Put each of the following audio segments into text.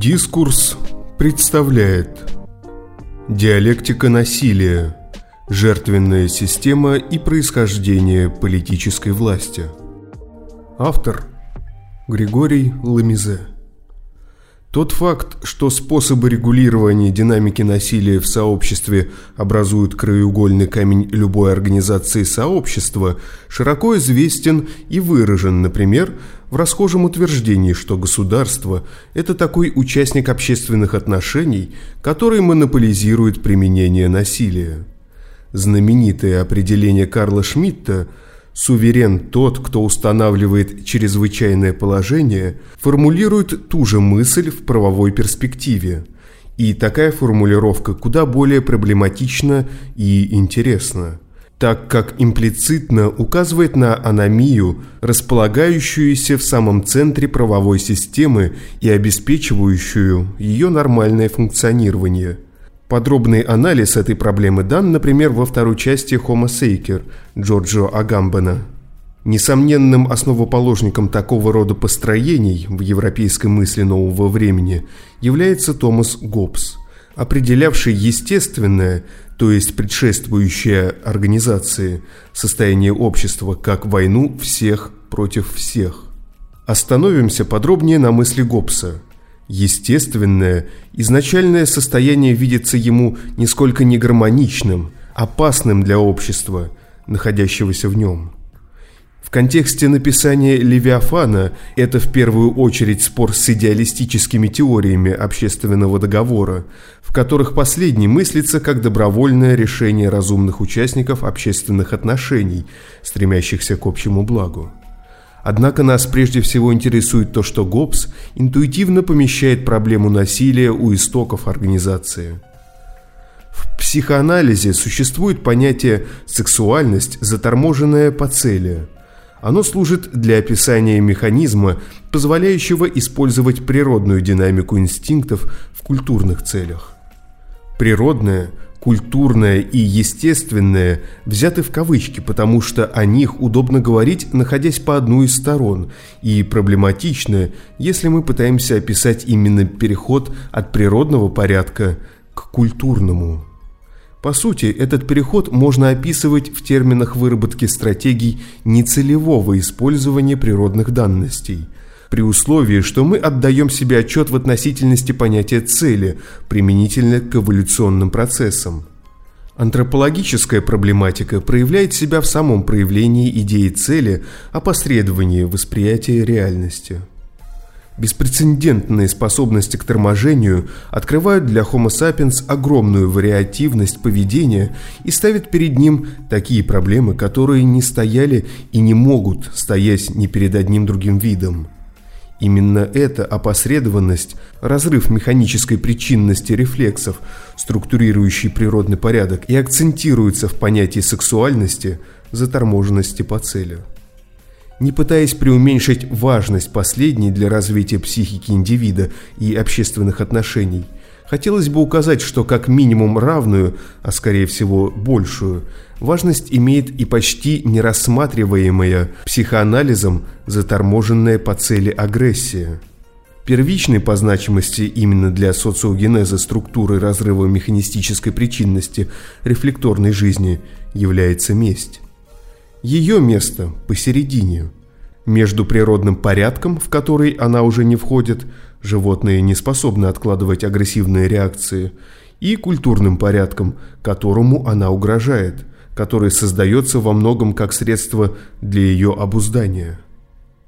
Дискурс представляет Диалектика насилия. Жертвенная система и происхождение политической власти Автор Григорий Ламизе тот факт, что способы регулирования динамики насилия в сообществе образуют краеугольный камень любой организации сообщества, широко известен и выражен, например, в расхожем утверждении, что государство – это такой участник общественных отношений, который монополизирует применение насилия. Знаменитое определение Карла Шмидта – Суверен тот, кто устанавливает чрезвычайное положение, формулирует ту же мысль в правовой перспективе. И такая формулировка куда более проблематична и интересна, так как имплицитно указывает на аномию, располагающуюся в самом центре правовой системы и обеспечивающую ее нормальное функционирование – Подробный анализ этой проблемы дан, например, во второй части «Homo Saker» Джорджо Агамбана. Несомненным основоположником такого рода построений в европейской мысли нового времени является Томас Гоббс, определявший естественное, то есть предшествующее организации, состояние общества как войну всех против всех. Остановимся подробнее на мысли Гоббса – Естественное, изначальное состояние видится ему нисколько не гармоничным, опасным для общества, находящегося в нем. В контексте написания «Левиафана» это в первую очередь спор с идеалистическими теориями общественного договора, в которых последний мыслится как добровольное решение разумных участников общественных отношений, стремящихся к общему благу. Однако нас прежде всего интересует то, что Гоббс интуитивно помещает проблему насилия у истоков организации. В психоанализе существует понятие «сексуальность, заторможенная по цели». Оно служит для описания механизма, позволяющего использовать природную динамику инстинктов в культурных целях. Природное культурное и естественное взяты в кавычки, потому что о них удобно говорить, находясь по одну из сторон, и проблематично, если мы пытаемся описать именно переход от природного порядка к культурному. По сути, этот переход можно описывать в терминах выработки стратегий нецелевого использования природных данностей – при условии, что мы отдаем себе отчет в относительности понятия цели, применительно к эволюционным процессам. Антропологическая проблематика проявляет себя в самом проявлении идеи цели, опосредовании восприятия реальности. Беспрецедентные способности к торможению открывают для Homo sapiens огромную вариативность поведения и ставят перед ним такие проблемы, которые не стояли и не могут стоять ни перед одним другим видом. Именно эта опосредованность, разрыв механической причинности рефлексов, структурирующий природный порядок, и акцентируется в понятии сексуальности, заторможенности по цели. Не пытаясь преуменьшить важность последней для развития психики индивида и общественных отношений – Хотелось бы указать, что как минимум равную, а скорее всего большую, важность имеет и почти нерассматриваемая психоанализом заторможенная по цели агрессия. Первичной по значимости именно для социогенеза структуры разрыва механистической причинности рефлекторной жизни является месть. Ее место посередине, между природным порядком, в который она уже не входит, животные не способны откладывать агрессивные реакции, и культурным порядком, которому она угрожает, который создается во многом как средство для ее обуздания.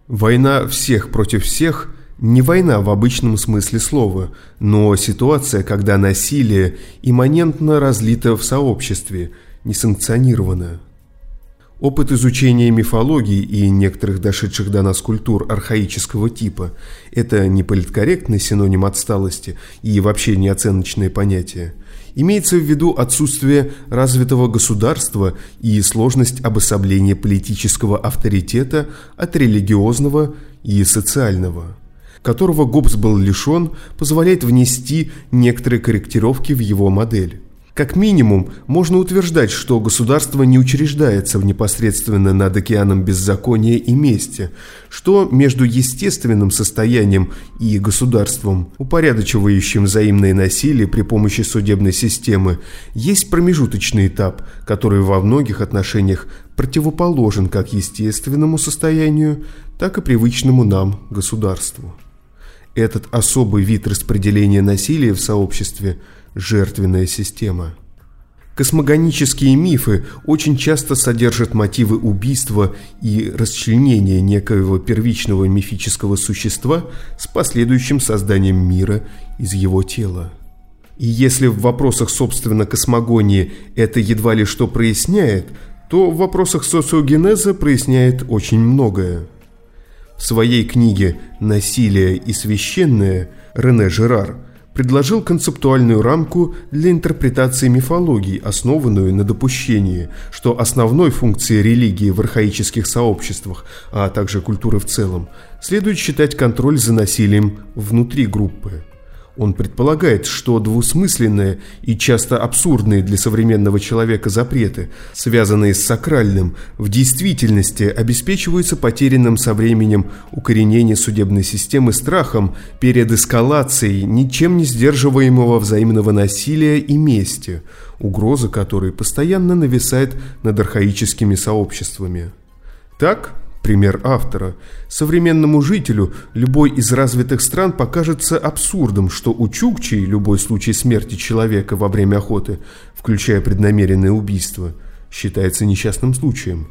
Война всех против всех – не война в обычном смысле слова, но ситуация, когда насилие имманентно разлито в сообществе, несанкционированно. Опыт изучения мифологии и некоторых дошедших до нас культур архаического типа – это не политкорректный синоним отсталости и вообще не оценочное понятие. Имеется в виду отсутствие развитого государства и сложность обособления политического авторитета от религиозного и социального которого Гоббс был лишен, позволяет внести некоторые корректировки в его модель. Как минимум, можно утверждать, что государство не учреждается в непосредственно над океаном беззакония и мести, что между естественным состоянием и государством, упорядочивающим взаимное насилие при помощи судебной системы, есть промежуточный этап, который во многих отношениях противоположен как естественному состоянию, так и привычному нам государству. Этот особый вид распределения насилия в сообществе – жертвенная система. Космогонические мифы очень часто содержат мотивы убийства и расчленения некоего первичного мифического существа с последующим созданием мира из его тела. И если в вопросах, собственно, космогонии это едва ли что проясняет, то в вопросах социогенеза проясняет очень многое. В своей книге «Насилие и священное» Рене Жерар – предложил концептуальную рамку для интерпретации мифологии, основанную на допущении, что основной функцией религии в архаических сообществах, а также культуры в целом, следует считать контроль за насилием внутри группы. Он предполагает, что двусмысленные и часто абсурдные для современного человека запреты, связанные с сакральным, в действительности обеспечиваются потерянным со временем укоренения судебной системы страхом перед эскалацией ничем не сдерживаемого взаимного насилия и мести, угроза которой постоянно нависает над архаическими сообществами. Так, Пример автора. Современному жителю любой из развитых стран покажется абсурдом, что у Чукчей любой случай смерти человека во время охоты, включая преднамеренное убийство, считается несчастным случаем.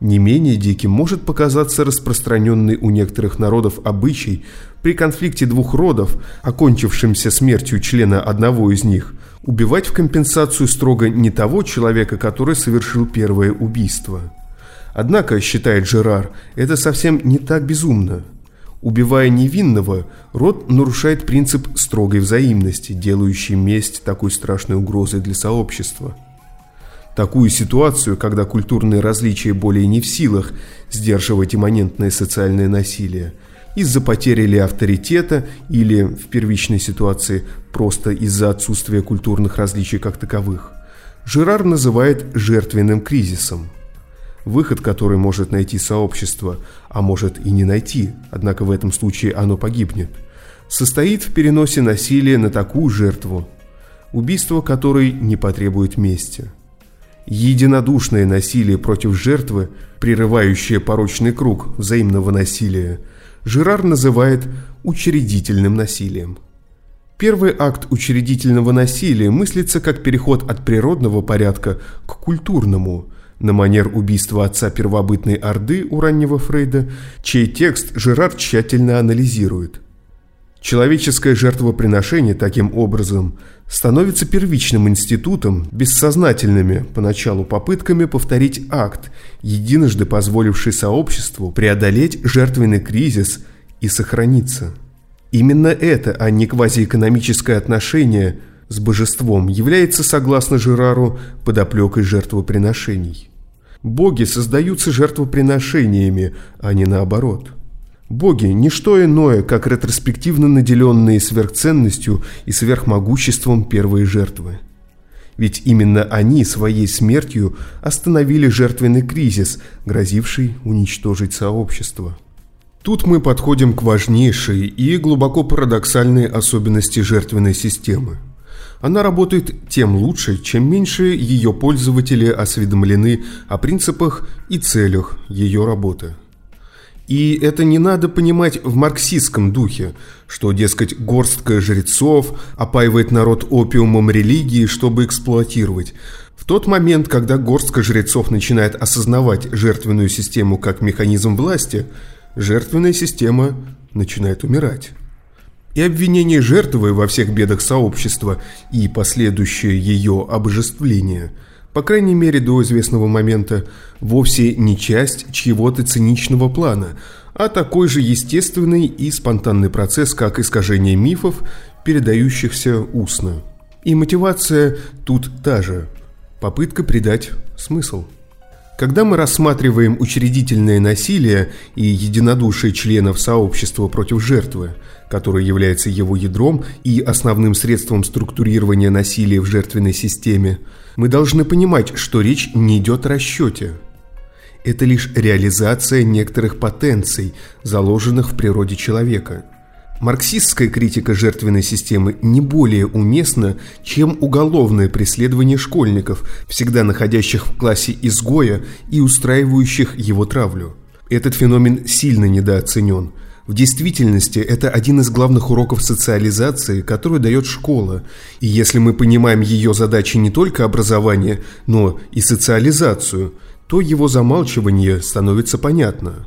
Не менее диким может показаться распространенный у некоторых народов обычай при конфликте двух родов, окончившемся смертью члена одного из них, убивать в компенсацию строго не того человека, который совершил первое убийство – Однако, считает Жерар, это совсем не так безумно. Убивая невинного, род нарушает принцип строгой взаимности, делающий месть такой страшной угрозой для сообщества. Такую ситуацию, когда культурные различия более не в силах сдерживать имманентное социальное насилие, из-за потери ли авторитета или, в первичной ситуации, просто из-за отсутствия культурных различий как таковых, Жерар называет жертвенным кризисом – выход, который может найти сообщество, а может и не найти, однако в этом случае оно погибнет, состоит в переносе насилия на такую жертву, убийство которой не потребует мести. Единодушное насилие против жертвы, прерывающее порочный круг взаимного насилия, Жирар называет учредительным насилием. Первый акт учредительного насилия мыслится как переход от природного порядка к культурному – на манер убийства отца первобытной Орды у раннего Фрейда, чей текст Жерар тщательно анализирует. Человеческое жертвоприношение таким образом становится первичным институтом, бессознательными поначалу попытками повторить акт, единожды позволивший сообществу преодолеть жертвенный кризис и сохраниться. Именно это, а не квазиэкономическое отношение – с божеством является, согласно Жерару, подоплекой жертвоприношений. Боги создаются жертвоприношениями, а не наоборот. Боги – не что иное, как ретроспективно наделенные сверхценностью и сверхмогуществом первые жертвы. Ведь именно они своей смертью остановили жертвенный кризис, грозивший уничтожить сообщество. Тут мы подходим к важнейшей и глубоко парадоксальной особенности жертвенной системы – она работает тем лучше, чем меньше ее пользователи осведомлены о принципах и целях ее работы. И это не надо понимать в марксистском духе, что, дескать, горстка жрецов опаивает народ опиумом религии, чтобы эксплуатировать. В тот момент, когда горстка жрецов начинает осознавать жертвенную систему как механизм власти, жертвенная система начинает умирать и обвинение жертвы во всех бедах сообщества и последующее ее обожествление, по крайней мере до известного момента, вовсе не часть чьего-то циничного плана, а такой же естественный и спонтанный процесс, как искажение мифов, передающихся устно. И мотивация тут та же – попытка придать смысл. Когда мы рассматриваем учредительное насилие и единодушие членов сообщества против жертвы, которое является его ядром и основным средством структурирования насилия в жертвенной системе, мы должны понимать, что речь не идет о расчете. Это лишь реализация некоторых потенций, заложенных в природе человека – Марксистская критика жертвенной системы не более уместна, чем уголовное преследование школьников, всегда находящих в классе изгоя и устраивающих его травлю. Этот феномен сильно недооценен. В действительности это один из главных уроков социализации, который дает школа. И если мы понимаем ее задачи не только образование, но и социализацию, то его замалчивание становится понятно.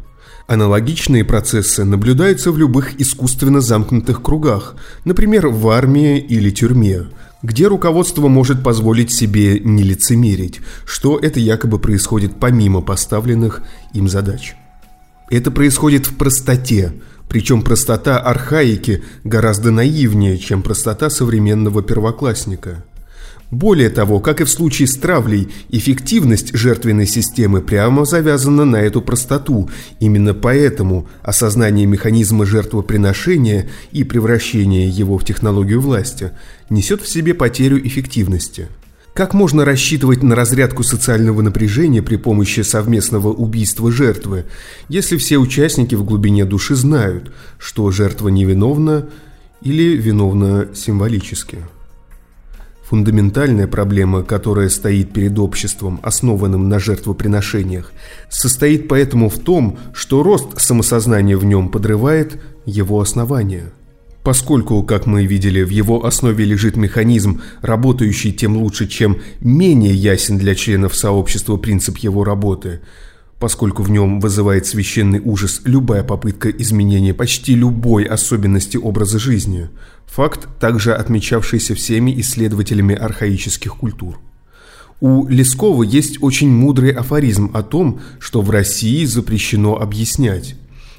Аналогичные процессы наблюдаются в любых искусственно замкнутых кругах, например, в армии или тюрьме, где руководство может позволить себе не лицемерить, что это якобы происходит помимо поставленных им задач. Это происходит в простоте, причем простота архаики гораздо наивнее, чем простота современного первоклассника. Более того, как и в случае с травлей, эффективность жертвенной системы прямо завязана на эту простоту. Именно поэтому осознание механизма жертвоприношения и превращение его в технологию власти несет в себе потерю эффективности. Как можно рассчитывать на разрядку социального напряжения при помощи совместного убийства жертвы, если все участники в глубине души знают, что жертва невиновна или виновна символически? Фундаментальная проблема, которая стоит перед обществом, основанным на жертвоприношениях, состоит поэтому в том, что рост самосознания в нем подрывает его основания. Поскольку, как мы видели, в его основе лежит механизм, работающий тем лучше, чем менее ясен для членов сообщества принцип его работы – поскольку в нем вызывает священный ужас любая попытка изменения почти любой особенности образа жизни. Факт, также отмечавшийся всеми исследователями архаических культур. У Лескова есть очень мудрый афоризм о том, что в России запрещено объяснять.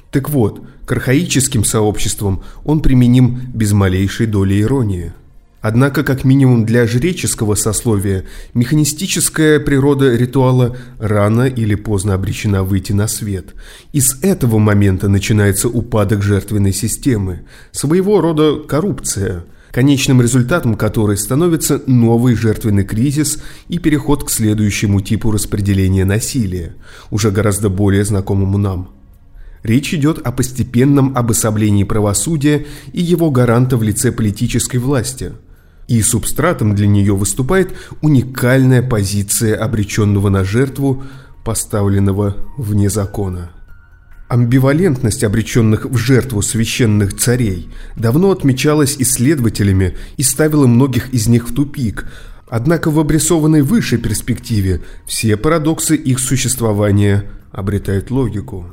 Так вот, к архаическим сообществам он применим без малейшей доли иронии – Однако, как минимум для жреческого сословия, механистическая природа ритуала рано или поздно обречена выйти на свет. И с этого момента начинается упадок жертвенной системы, своего рода коррупция, конечным результатом которой становится новый жертвенный кризис и переход к следующему типу распределения насилия, уже гораздо более знакомому нам. Речь идет о постепенном обособлении правосудия и его гаранта в лице политической власти – и субстратом для нее выступает уникальная позиция обреченного на жертву, поставленного вне закона. Амбивалентность обреченных в жертву священных царей давно отмечалась исследователями и ставила многих из них в тупик, однако в обрисованной выше перспективе все парадоксы их существования обретают логику.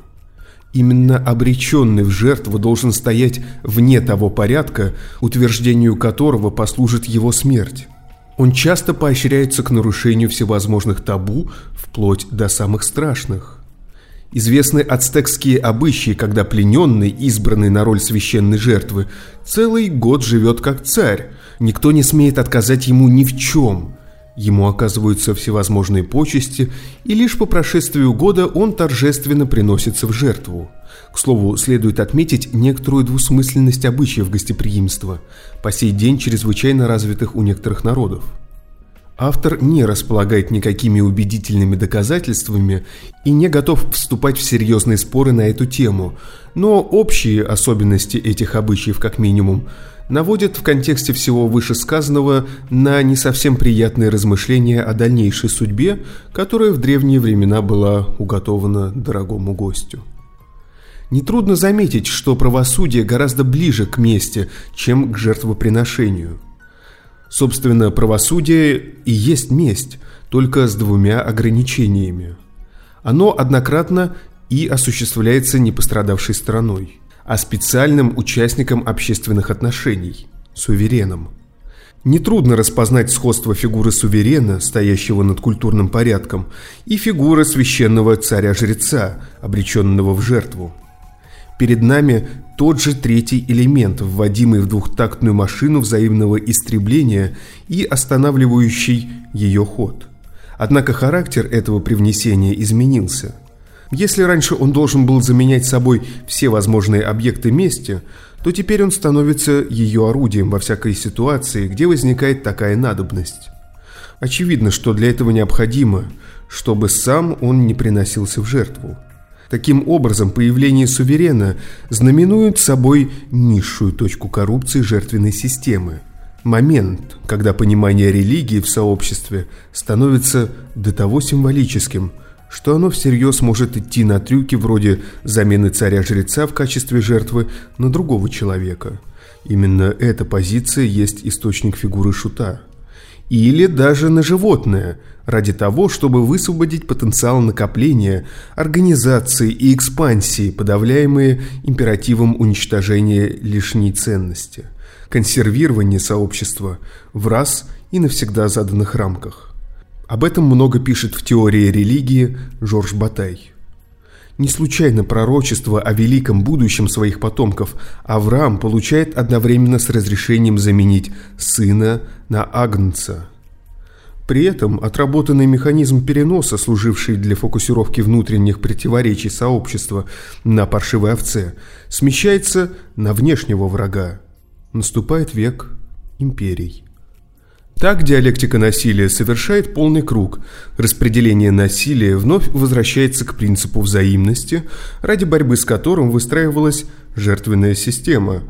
Именно обреченный в жертву должен стоять вне того порядка, утверждению которого послужит его смерть. Он часто поощряется к нарушению всевозможных табу, вплоть до самых страшных. Известны ацтекские обычаи, когда плененный, избранный на роль священной жертвы, целый год живет как царь. Никто не смеет отказать ему ни в чем. Ему оказываются всевозможные почести, и лишь по прошествию года он торжественно приносится в жертву. К слову, следует отметить некоторую двусмысленность обычаев гостеприимства, по сей день чрезвычайно развитых у некоторых народов. Автор не располагает никакими убедительными доказательствами и не готов вступать в серьезные споры на эту тему, но общие особенности этих обычаев как минимум наводит в контексте всего вышесказанного на не совсем приятные размышления о дальнейшей судьбе, которая в древние времена была уготована дорогому гостю. Нетрудно заметить, что правосудие гораздо ближе к мести, чем к жертвоприношению. Собственно, правосудие и есть месть, только с двумя ограничениями. Оно однократно и осуществляется непострадавшей стороной – а специальным участником общественных отношений – сувереном. Нетрудно распознать сходство фигуры суверена, стоящего над культурным порядком, и фигуры священного царя-жреца, обреченного в жертву. Перед нами тот же третий элемент, вводимый в двухтактную машину взаимного истребления и останавливающий ее ход – Однако характер этого привнесения изменился. Если раньше он должен был заменять собой все возможные объекты мести, то теперь он становится ее орудием во всякой ситуации, где возникает такая надобность. Очевидно, что для этого необходимо, чтобы сам он не приносился в жертву. Таким образом, появление суверена знаменует собой низшую точку коррупции жертвенной системы. Момент, когда понимание религии в сообществе становится до того символическим, что оно всерьез может идти на трюки вроде замены царя-жреца в качестве жертвы на другого человека. Именно эта позиция есть источник фигуры шута – или даже на животное, ради того, чтобы высвободить потенциал накопления, организации и экспансии, подавляемые императивом уничтожения лишней ценности, консервирования сообщества в раз и навсегда заданных рамках. Об этом много пишет в теории религии Жорж Батай. Не случайно пророчество о великом будущем своих потомков Авраам получает одновременно с разрешением заменить сына на агнца. При этом отработанный механизм переноса, служивший для фокусировки внутренних противоречий сообщества на паршивой овце, смещается на внешнего врага. Наступает век империй. Так диалектика насилия совершает полный круг. Распределение насилия вновь возвращается к принципу взаимности, ради борьбы с которым выстраивалась жертвенная система.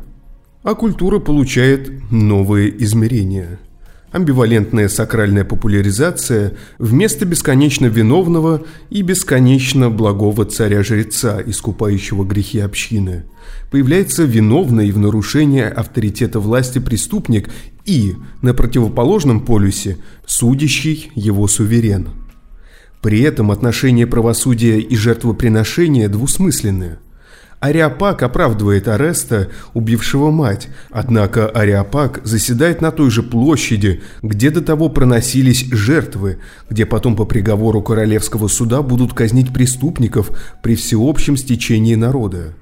А культура получает новые измерения – Амбивалентная сакральная популяризация вместо бесконечно виновного и бесконечно благого царя-жреца, искупающего грехи общины. Появляется виновный в нарушении авторитета власти преступник и, на противоположном полюсе, судящий его суверен. При этом отношения правосудия и жертвоприношения двусмысленны – Ариапак оправдывает Ареста, убившего мать, однако Ариапак заседает на той же площади, где до того проносились жертвы, где потом по приговору королевского суда будут казнить преступников при всеобщем стечении народа.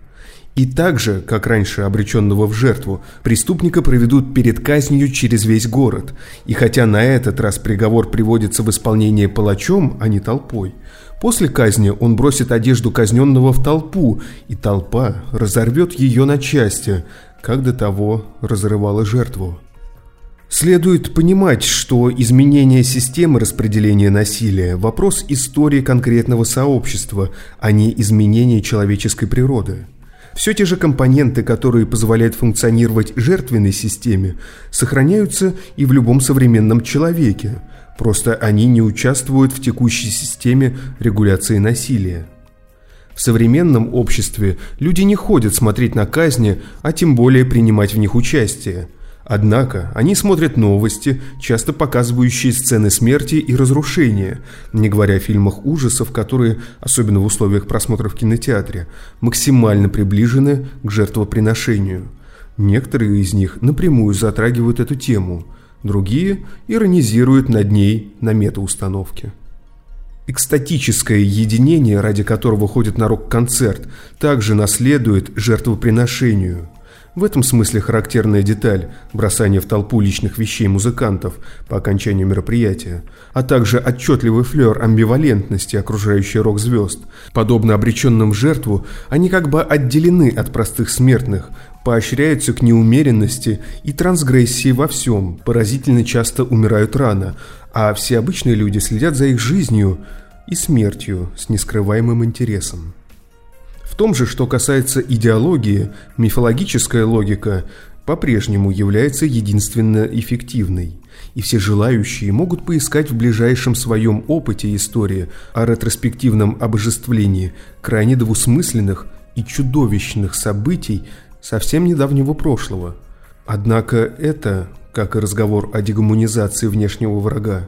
И так же, как раньше обреченного в жертву, преступника проведут перед казнью через весь город. И хотя на этот раз приговор приводится в исполнение палачом, а не толпой, после казни он бросит одежду казненного в толпу, и толпа разорвет ее на части, как до того разрывала жертву. Следует понимать, что изменение системы распределения насилия – вопрос истории конкретного сообщества, а не изменение человеческой природы. Все те же компоненты, которые позволяют функционировать жертвенной системе, сохраняются и в любом современном человеке. Просто они не участвуют в текущей системе регуляции насилия. В современном обществе люди не ходят смотреть на казни, а тем более принимать в них участие – Однако они смотрят новости, часто показывающие сцены смерти и разрушения, не говоря о фильмах ужасов, которые, особенно в условиях просмотра в кинотеатре, максимально приближены к жертвоприношению. Некоторые из них напрямую затрагивают эту тему, другие иронизируют над ней на метаустановке. Экстатическое единение, ради которого ходит на рок-концерт, также наследует жертвоприношению – в этом смысле характерная деталь – бросание в толпу личных вещей музыкантов по окончанию мероприятия, а также отчетливый флер амбивалентности, окружающий рок-звезд. Подобно обреченным в жертву, они как бы отделены от простых смертных, поощряются к неумеренности и трансгрессии во всем, поразительно часто умирают рано, а все обычные люди следят за их жизнью и смертью с нескрываемым интересом том же, что касается идеологии, мифологическая логика по-прежнему является единственно эффективной, и все желающие могут поискать в ближайшем своем опыте истории о ретроспективном обожествлении крайне двусмысленных и чудовищных событий совсем недавнего прошлого. Однако это, как и разговор о дегуманизации внешнего врага,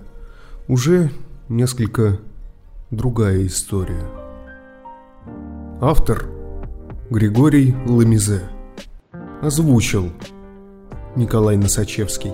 уже несколько другая история. Автор Григорий Ламизе Озвучил Николай Носачевский